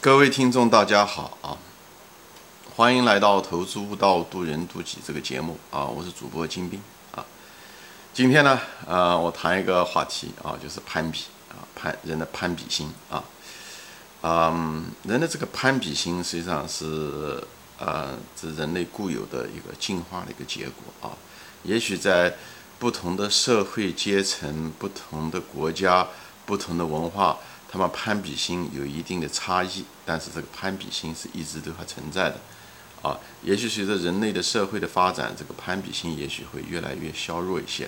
各位听众，大家好啊！欢迎来到《投资悟道，渡人渡己》这个节目啊！我是主播金兵啊。今天呢，呃，我谈一个话题啊，就是攀比啊，攀人的攀比心啊。嗯，人的这个攀比心实际上是呃，这人类固有的一个进化的一个结果啊。也许在不同的社会阶层、不同的国家、不同的文化。他们攀比心有一定的差异，但是这个攀比心是一直都还存在的，啊，也许随着人类的社会的发展，这个攀比心也许会越来越削弱一些，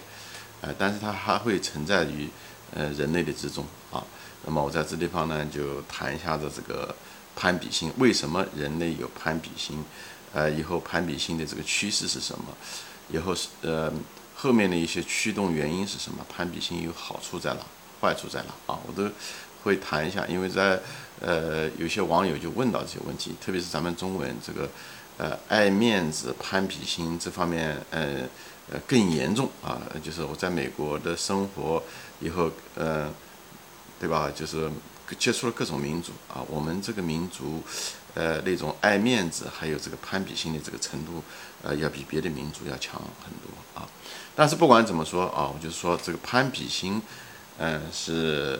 呃，但是它还会存在于呃人类的之中啊。那么我在这地方呢，就谈一下子这个攀比心，为什么人类有攀比心？呃，以后攀比心的这个趋势是什么？以后是呃后面的一些驱动原因是什么？攀比心有好处在哪？坏处在哪？啊，我都。会谈一下，因为在呃有些网友就问到这些问题，特别是咱们中文这个呃爱面子、攀比心这方面，呃呃更严重啊。就是我在美国的生活以后，呃，对吧？就是接触了各种民族啊，我们这个民族呃那种爱面子还有这个攀比心的这个程度，呃要比别的民族要强很多啊。但是不管怎么说啊，我就是说这个攀比心，嗯是。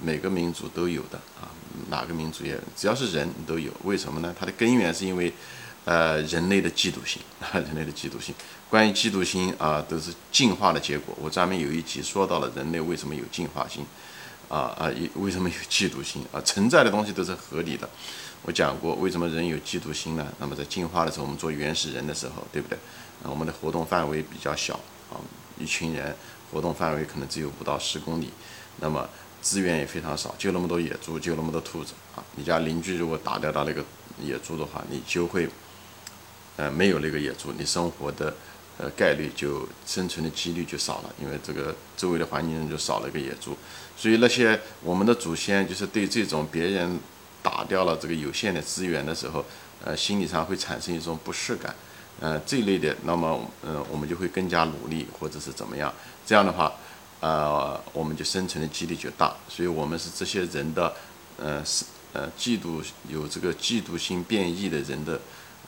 每个民族都有的啊，哪个民族也只要是人都有，为什么呢？它的根源是因为，呃，人类的嫉妒心啊，人类的嫉妒心。关于嫉妒心啊，都是进化的结果。我专门有一集说到了人类为什么有进化心，啊啊，为什么有嫉妒心啊？存在的东西都是合理的。我讲过为什么人有嫉妒心呢？那么在进化的时候，我们做原始人的时候，对不对？啊，我们的活动范围比较小啊，一群人活动范围可能只有五到十公里，那么。资源也非常少，就那么多野猪，就那么多兔子啊！你家邻居如果打掉他那个野猪的话，你就会，呃，没有那个野猪，你生活的呃概率就生存的几率就少了，因为这个周围的环境中就少了一个野猪。所以那些我们的祖先就是对这种别人打掉了这个有限的资源的时候，呃，心理上会产生一种不适感，呃，这一类的，那么嗯，我们就会更加努力或者是怎么样，这样的话。呃，我们就生存的几率就大，所以我们是这些人的，呃，是呃，嫉妒有这个嫉妒心变异的人的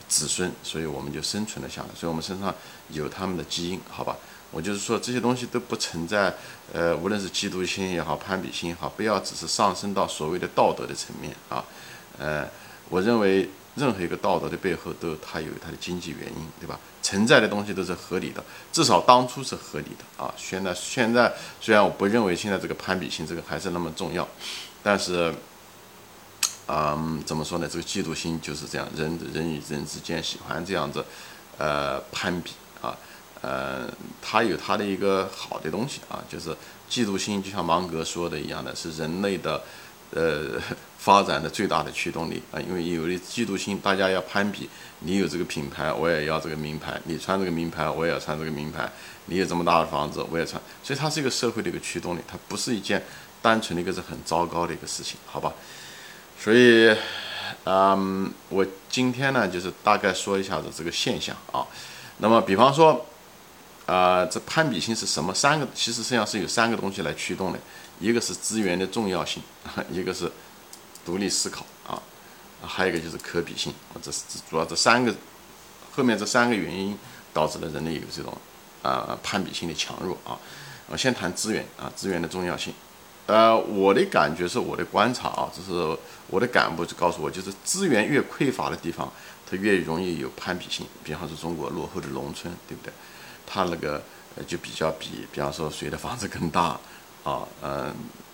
子孙，所以我们就生存了下来。所以我们身上有他们的基因，好吧？我就是说这些东西都不存在，呃，无论是嫉妒心也好，攀比心也好，不要只是上升到所谓的道德的层面啊，呃，我认为。任何一个道德的背后，都它有它的经济原因，对吧？存在的东西都是合理的，至少当初是合理的啊。现在现在虽然我不认为现在这个攀比心这个还是那么重要，但是，嗯，怎么说呢？这个嫉妒心就是这样，人人与人之间喜欢这样子，呃，攀比啊，呃，它有它的一个好的东西啊，就是嫉妒心，就像芒格说的一样的，是人类的。呃，发展的最大的驱动力啊，因为有了嫉妒心，大家要攀比，你有这个品牌，我也要这个名牌；你穿这个名牌，我也要穿这个名牌；你有这么大的房子，我也穿。所以它是一个社会的一个驱动力，它不是一件单纯的一个是很糟糕的一个事情，好吧？所以，嗯，我今天呢，就是大概说一下子这个现象啊。那么，比方说，啊，这攀比心是什么？三个，其实实际上是有三个东西来驱动的。一个是资源的重要性，一个是独立思考啊，还有一个就是可比性。这是主要这三个，后面这三个原因导致了人类有这种啊攀比性的强弱啊。我先谈资源啊，资源的重要性。呃，我的感觉是我的观察啊，这是我的感悟就告诉我，就是资源越匮乏的地方，它越容易有攀比性。比方说中国落后的农村，对不对？它那个就比较比，比方说谁的房子更大。啊，嗯，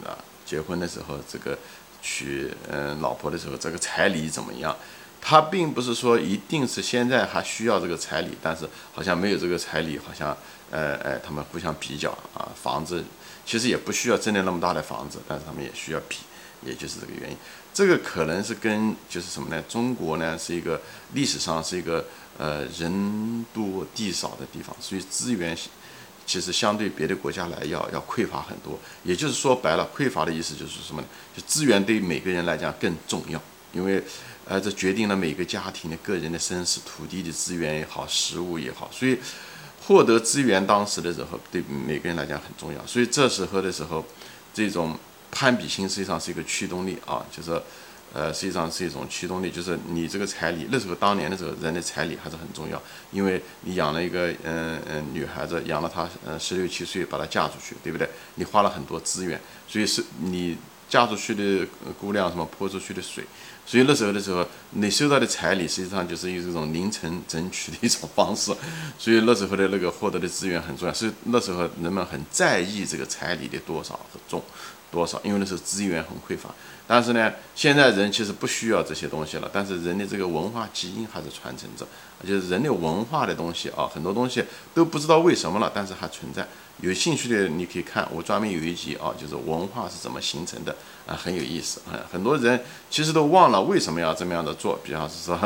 啊，结婚的时候，这个娶嗯老婆的时候，这个彩礼怎么样？他并不是说一定是现在还需要这个彩礼，但是好像没有这个彩礼，好像，呃，哎，他们互相比较啊，房子其实也不需要真的那么大的房子，但是他们也需要比，也就是这个原因。这个可能是跟就是什么呢？中国呢是一个历史上是一个呃人多地少的地方，所以资源。其实相对别的国家来要要匮乏很多，也就是说白了，匮乏的意思就是什么呢？就资源对每个人来讲更重要，因为，呃，这决定了每个家庭的个人的生死，土地的资源也好，食物也好，所以获得资源当时的时候对每个人来讲很重要。所以这时候的时候，这种攀比心实际上是一个驱动力啊，就是，呃，实际上是一种驱动力，就是你这个彩礼，那时候当年的时候，人的彩礼还是很重要，因为你养了一个嗯嗯女孩子，养了她嗯十六七岁把她嫁出去，对不对？你花了很多资源，所以是你嫁出去的姑娘什么泼出去的水，所以那时候的时候，你收到的彩礼实际上就是一种零成整取的一种方式，所以那时候的那个获得的资源很重要，所以那时候人们很在意这个彩礼的多少和重。多少？因为那时候资源很匮乏，但是呢，现在人其实不需要这些东西了。但是人的这个文化基因还是传承着，就是人的文化的东西啊，很多东西都不知道为什么了，但是还存在。有兴趣的你可以看，我专门有一集啊，就是文化是怎么形成的啊，很有意思啊。很多人其实都忘了为什么要这么样的做，比方是说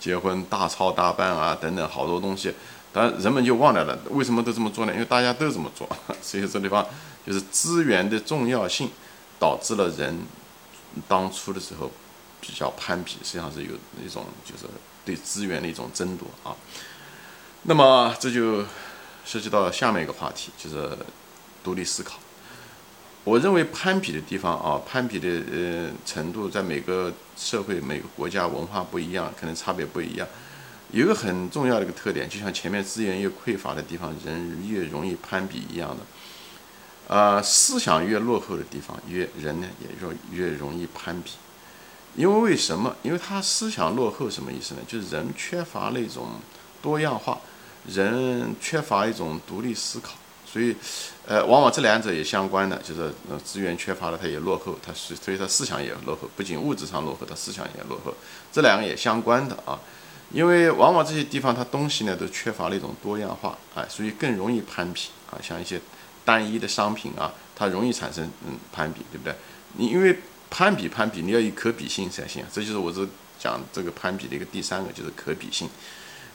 结婚大操大办啊等等好多东西，但人们就忘掉了为什么都这么做呢？因为大家都这么做，所以这地方。就是资源的重要性，导致了人当初的时候比较攀比，实际上是有一种就是对资源的一种争夺啊。那么这就涉及到下面一个话题，就是独立思考。我认为攀比的地方啊，攀比的呃程度，在每个社会、每个国家文化不一样，可能差别不一样。有一个很重要的一个特点，就像前面资源越匮乏的地方，人越容易攀比一样的。呃，思想越落后的地方，越人呢也越越容易攀比，因为为什么？因为他思想落后，什么意思呢？就是人缺乏那种多样化，人缺乏一种独立思考，所以，呃，往往这两者也相关的，就是呃资源缺乏了，他也落后，他是所以他思想也落后，不仅物质上落后，他思想也落后，这两个也相关的啊，因为往往这些地方它东西呢都缺乏了一种多样化，哎，所以更容易攀比啊，像一些。单一的商品啊，它容易产生嗯攀比，对不对？你因为攀比攀比，你要有可比性才行。这就是我这讲这个攀比的一个第三个，就是可比性，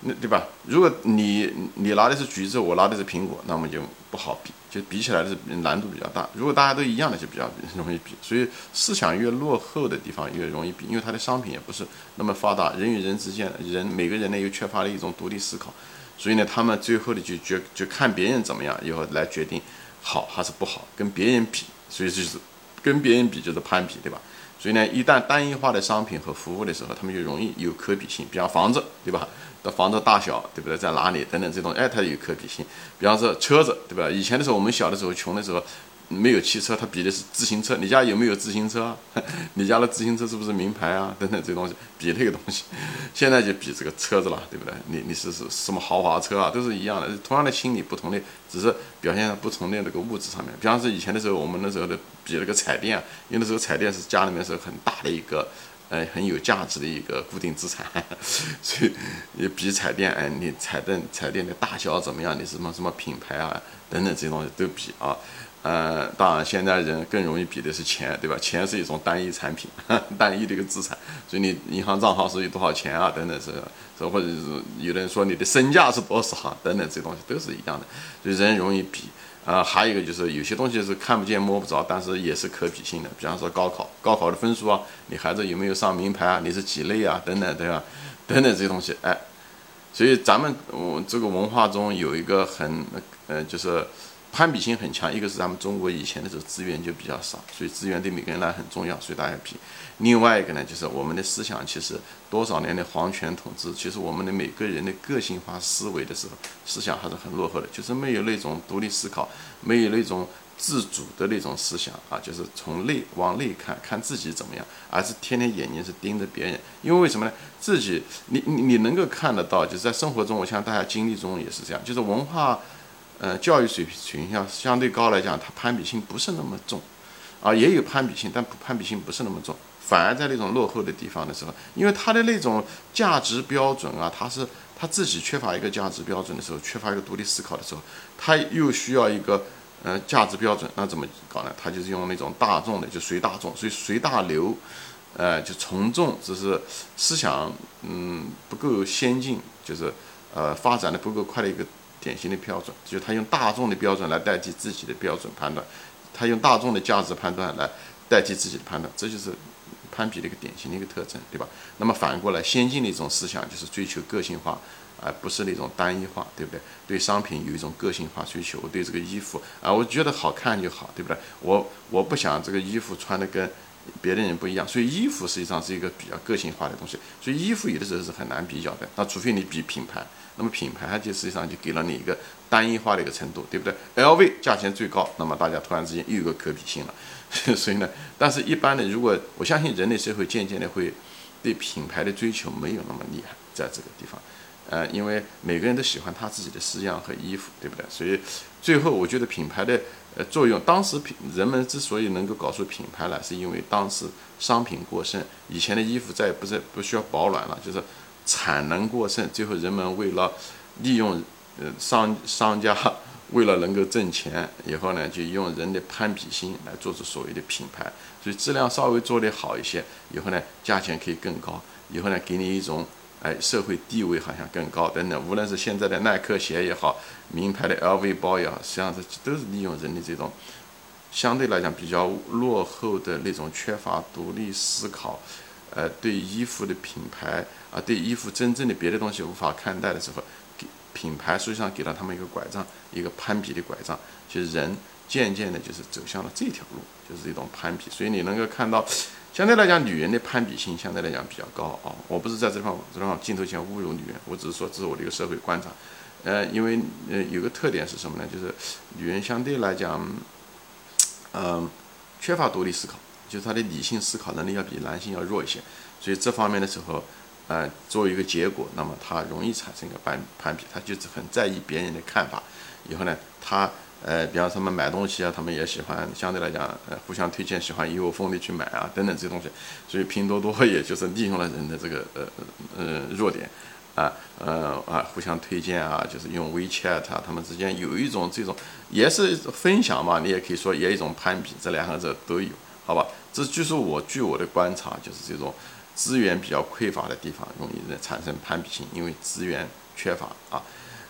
那对吧？如果你你拿的是橘子，我拿的是苹果，那么就不好比，就比起来的是难度比较大。如果大家都一样的，就比较 容易比。所以思想越落后的地方越容易比，因为它的商品也不是那么发达，人与人之间，人每个人呢又缺乏了一种独立思考。所以呢，他们最后的就决就看别人怎么样以后来决定好还是不好，跟别人比，所以就是跟别人比就是攀比，对吧？所以呢，一旦单一化的商品和服务的时候，他们就容易有可比性。比方房子，对吧？的房子大小，对不对？在哪里等等这种，哎，它有可比性。比方说车子，对吧？以前的时候，我们小的时候穷的时候。没有汽车，他比的是自行车。你家有没有自行车？你家的自行车是不是名牌啊？等等这些东西，比那个东西。现在就比这个车子了，对不对？你你是是什么豪华车啊？都是一样的，同样的心理，不同的，只是表现在不同的那个物质上面。比方说以前的时候，我们那时候的比那个彩电，因为那时候彩电是家里面是很大的一个，呃，很有价值的一个固定资产，所以你比彩电，哎，你彩电彩电的大小怎么样？你什么什么品牌啊？等等这些东西都比啊。呃，当然，现在人更容易比的是钱，对吧？钱是一种单一产品，单一的一个资产，所以你银行账号是有多少钱啊？等等是，或者是有人说你的身价是多少啊？等等这些东西都是一样的，所以人容易比。啊，还有一个就是有些东西是看不见摸不着，但是也是可比性的，比方说高考，高考的分数啊，你孩子有没有上名牌啊？你是几类啊？等等，对吧？等等这些东西，哎，所以咱们我这个文化中有一个很，呃，就是。攀比性很强，一个是咱们中国以前的时候资源就比较少，所以资源对每个人来很重要，所以大家比。另外一个呢，就是我们的思想其实多少年的皇权统治，其实我们的每个人的个性化思维的时候，思想还是很落后的，就是没有那种独立思考，没有那种自主的那种思想啊，就是从内往内看看自己怎么样，而是天天眼睛是盯着别人。因为为什么呢？自己你你你能够看得到，就是在生活中，我相信大家经历中也是这样，就是文化。呃，教育水平相相对高来讲，它攀比性不是那么重，啊，也有攀比性，但攀比性不是那么重。反而在那种落后的地方的时候，因为他的那种价值标准啊，他是他自己缺乏一个价值标准的时候，缺乏一个独立思考的时候，他又需要一个呃价值标准，那怎么搞呢？他就是用那种大众的，就随大众，所以随大流，呃，就从众，只是思想嗯不够先进，就是呃发展的不够快的一个。典型的标准，就是他用大众的标准来代替自己的标准判断，他用大众的价值判断来代替自己的判断，这就是攀比的一个典型的一个特征，对吧？那么反过来，先进的一种思想就是追求个性化，而不是那种单一化，对不对？对商品有一种个性化追求，我对这个衣服啊，我觉得好看就好，对不对？我我不想这个衣服穿的跟别的人不一样，所以衣服实际上是一个比较个性化的东西，所以衣服有的时候是很难比较的。那除非你比品牌，那么品牌它就实际上就给了你一个单一化的一个程度，对不对？LV 价钱最高，那么大家突然之间又有个可比性了。所以呢，但是一般的，如果我相信人类社会渐渐的会对品牌的追求没有那么厉害，在这个地方。呃，因为每个人都喜欢他自己的式样和衣服，对不对？所以最后我觉得品牌的呃作用，当时品人们之所以能够搞出品牌来，是因为当时商品过剩，以前的衣服再也不是不需要保暖了，就是产能过剩，最后人们为了利用呃商商家为了能够挣钱，以后呢就用人的攀比心来做出所谓的品牌，所以质量稍微做得好一些，以后呢价钱可以更高，以后呢给你一种。哎，社会地位好像更高等等，无论是现在的耐克鞋也好，名牌的 LV 包也好，实际上这都是利用人的这种相对来讲比较落后的那种缺乏独立思考，呃，对衣服的品牌啊，对衣服真正的别的东西无法看待的时候，给品牌实际上给了他们一个拐杖，一个攀比的拐杖，就是人渐渐的就是走向了这条路，就是一种攀比，所以你能够看到。相对来讲，女人的攀比心相对来讲比较高啊。我不是在这方这方镜头前侮辱女人，我只是说这是我的一个社会观察。呃，因为呃有个特点是什么呢？就是女人相对来讲，嗯，缺乏独立思考，就是她的理性思考能力要比男性要弱一些。所以这方面的时候，呃，作为一个结果，那么她容易产生一个攀攀比，她就是很在意别人的看法。以后呢，她。呃，比方他们买东西啊，他们也喜欢相对来讲，呃，互相推荐，喜欢一窝蜂的去买啊，等等这些东西。所以拼多多 也就是利用了人的这个呃呃弱点，啊呃啊互相推荐啊，就是用 WeChat 啊，他们之间有一种这种也是分享嘛，你也可以说也一种攀比，这两个字都有，好吧？这就是我据我的观察，就是这种资源比较匮乏的地方容易产生攀比心，因为资源缺乏啊。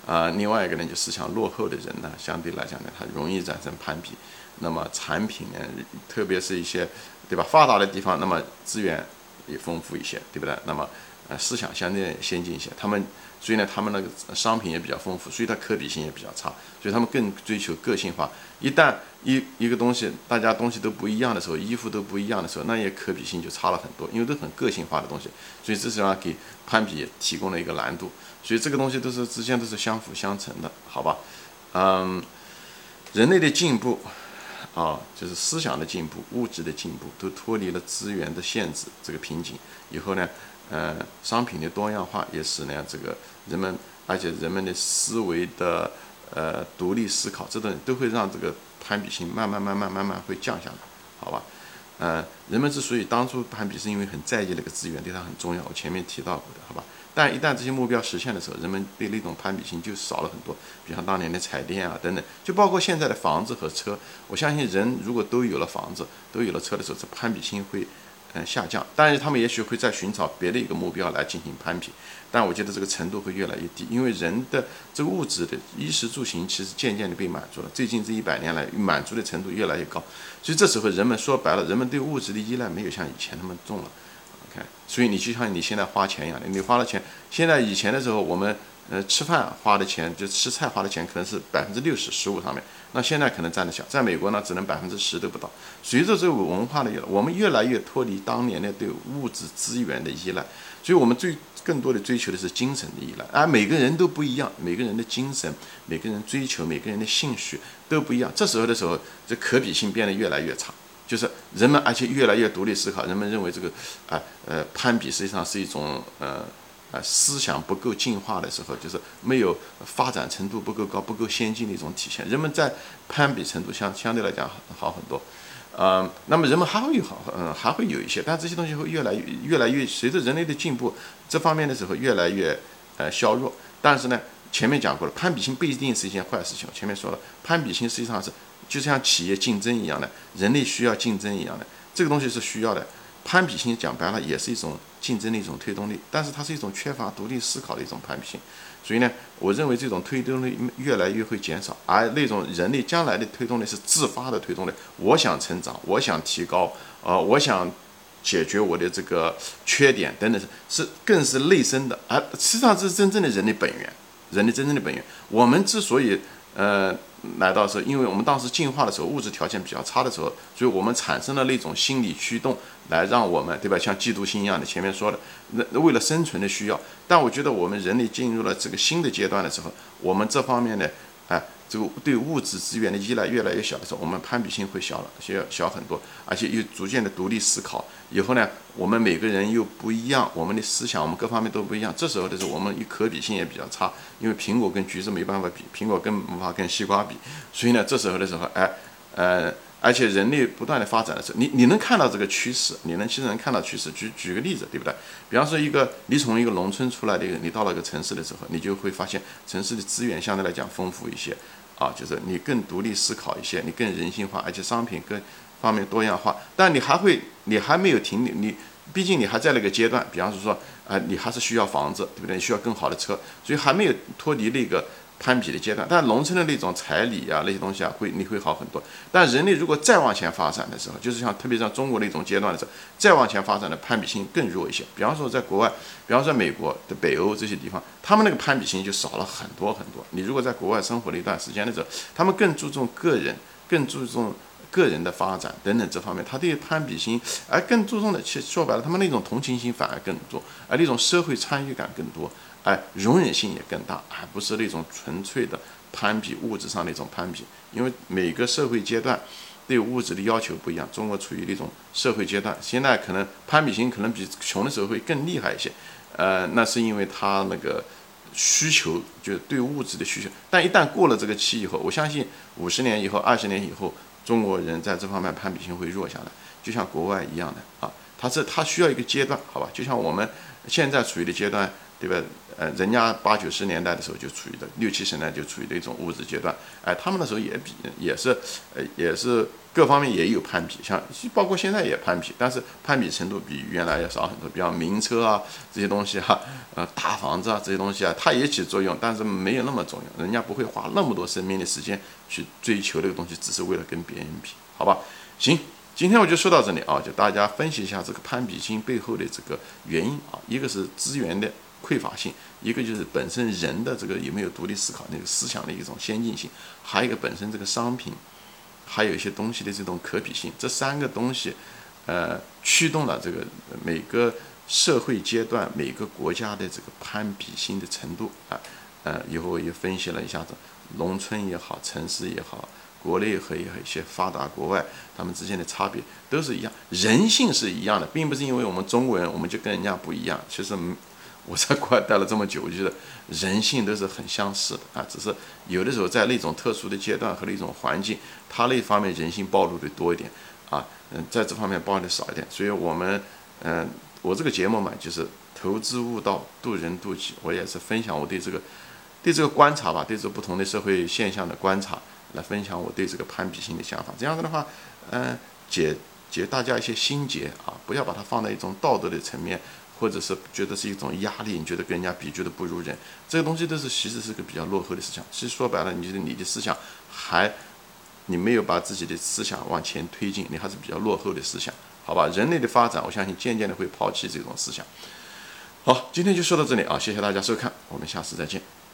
啊，另外一个呢，就思想落后的人呢，相对来讲呢，他容易产生攀比。那么产品呢，特别是一些，对吧？发达的地方，那么资源也丰富一些，对不对？那么呃，思想相对先进一些，他们所以呢，他们那个商品也比较丰富，所以它可比性也比较差，所以他们更追求个性化。一旦一一个东西大家东西都不一样的时候，衣服都不一样的时候，那也可比性就差了很多，因为都很个性化的东西，所以这实际上给攀比提供了一个难度。所以这个东西都是之间都是相辅相成的，好吧？嗯，人类的进步啊，就是思想的进步、物质的进步，都脱离了资源的限制这个瓶颈。以后呢，呃，商品的多样化也使呢这个人们，而且人们的思维的呃独立思考，这种都会让这个攀比心慢慢慢慢慢慢会降下来，好吧？呃，人们之所以当初攀比，是因为很在意那个资源，对它很重要。我前面提到过的，好吧？但一旦这些目标实现的时候，人们对那种攀比心就少了很多。比方当年的彩电啊等等，就包括现在的房子和车。我相信人如果都有了房子，都有了车的时候，这攀比心会嗯下降。但是他们也许会在寻找别的一个目标来进行攀比，但我觉得这个程度会越来越低，因为人的这个物质的衣食住行其实渐渐的被满足了。最近这一百年来，满足的程度越来越高，所以这时候人们说白了，人们对物质的依赖没有像以前那么重了。OK，所以你就像你现在花钱一样的，你花了钱，现在以前的时候，我们呃吃饭花的钱，就吃菜花的钱，可能是百分之六十食物上面，那现在可能占的小，在美国呢，只能百分之十都不到。随着这个文化的，我们越来越脱离当年的对物质资源的依赖，所以我们最更多的追求的是精神的依赖。而每个人都不一样，每个人的精神，每个人追求，每个人的兴趣都不一样。这时候的时候，这可比性变得越来越差。就是人们，而且越来越独立思考。人们认为这个啊呃攀比实际上是一种呃思想不够进化的时候，就是没有发展程度不够高、不够先进的一种体现。人们在攀比程度相相对来讲好很多，呃，那么人们还会有好嗯还会有一些，但这些东西会越来越越来越随着人类的进步，这方面的时候越来越呃削弱。但是呢，前面讲过了，攀比心不一定是一件坏事情。前面说了，攀比心实际上是。就像企业竞争一样的，人类需要竞争一样的，这个东西是需要的。攀比心讲白了也是一种竞争的一种推动力，但是它是一种缺乏独立思考的一种攀比心。所以呢，我认为这种推动力越来越会减少，而那种人类将来的推动力是自发的推动力。我想成长，我想提高，呃，我想解决我的这个缺点等等，是是更是内生的。而实际上这是真正的人类本源，人类真正的本源。我们之所以呃。来到时候，因为我们当时进化的时候物质条件比较差的时候，所以我们产生了那种心理驱动，来让我们对吧？像嫉妒心一样的，前面说的，那为了生存的需要。但我觉得我们人类进入了这个新的阶段的时候，我们这方面的哎。这个对物质资源的依赖越来越小的时候，我们攀比心会小了，小小很多，而且又逐渐的独立思考。以后呢，我们每个人又不一样，我们的思想，我们各方面都不一样。这时候的时候，我们一可比性也比较差，因为苹果跟橘子没办法比，苹果更无法跟西瓜比。所以呢，这时候的时候，哎，呃。而且人类不断的发展的时候，你你能看到这个趋势，你能其实能看到趋势。举举个例子，对不对？比方说一个你从一个农村出来的一个，你到了一个城市的时候，你就会发现城市的资源相对来讲丰富一些，啊，就是你更独立思考一些，你更人性化，而且商品更方面多样化。但你还会，你还没有停，你毕竟你还在那个阶段。比方说，啊，你还是需要房子，对不对？需要更好的车，所以还没有脱离那个。攀比的阶段，但农村的那种彩礼啊，那些东西啊，会你会好很多。但人类如果再往前发展的时候，就是像特别像中国那种阶段的时候，再往前发展的攀比心更弱一些。比方说在国外，比方说美国的北欧这些地方，他们那个攀比心就少了很多很多。你如果在国外生活了一段时间的时候，他们更注重个人，更注重个人的发展等等这方面，他对攀比心而更注重的，其实说白了，他们那种同情心反而更多，而那种社会参与感更多。哎，容忍性也更大，而不是那种纯粹的攀比物质上那种攀比。因为每个社会阶段对物质的要求不一样，中国处于那种社会阶段，现在可能攀比心可能比穷的时候会更厉害一些。呃，那是因为他那个需求就是对物质的需求，但一旦过了这个期以后，我相信五十年以后、二十年以后，中国人在这方面攀比心会弱下来，就像国外一样的啊。他是他需要一个阶段，好吧？就像我们现在处于的阶段。对吧？呃，人家八九十年代的时候就处于的，六七十年代就处于的一种物质阶段。哎，他们那时候也比，也是，呃，也是各方面也有攀比，像包括现在也攀比，但是攀比程度比原来要少很多。比方名车啊这些东西哈，呃，大房子啊这些东西啊，它也起作用，但是没有那么重要。人家不会花那么多生命的时间去追求那个东西，只是为了跟别人比，好吧？行，今天我就说到这里啊，就大家分析一下这个攀比心背后的这个原因啊，一个是资源的。匮乏性，一个就是本身人的这个有没有独立思考那个思想的一种先进性，还有一个本身这个商品，还有一些东西的这种可比性，这三个东西，呃，驱动了这个每个社会阶段每个国家的这个攀比心的程度。啊，呃，以后也分析了一下子，农村也好，城市也好，国内和一些发达国外，他们之间的差别都是一样，人性是一样的，并不是因为我们中国人我们就跟人家不一样，其实。我在国外待了这么久，我觉得人性都是很相似的啊，只是有的时候在那种特殊的阶段和那种环境，他那方面人性暴露的多一点啊，嗯，在这方面暴露的少一点。所以，我们嗯，我这个节目嘛，就是投资悟道，渡人渡己，我也是分享我对这个对这个观察吧，对这不同的社会现象的观察，来分享我对这个攀比心的想法。这样子的话，嗯，解解大家一些心结啊，不要把它放在一种道德的层面。或者是觉得是一种压力，你觉得跟人家比，觉得不如人，这个东西都是其实是个比较落后的思想。其实说白了，你觉得你的思想还，你没有把自己的思想往前推进，你还是比较落后的思想，好吧？人类的发展，我相信渐渐的会抛弃这种思想。好，今天就说到这里啊，谢谢大家收看，我们下次再见。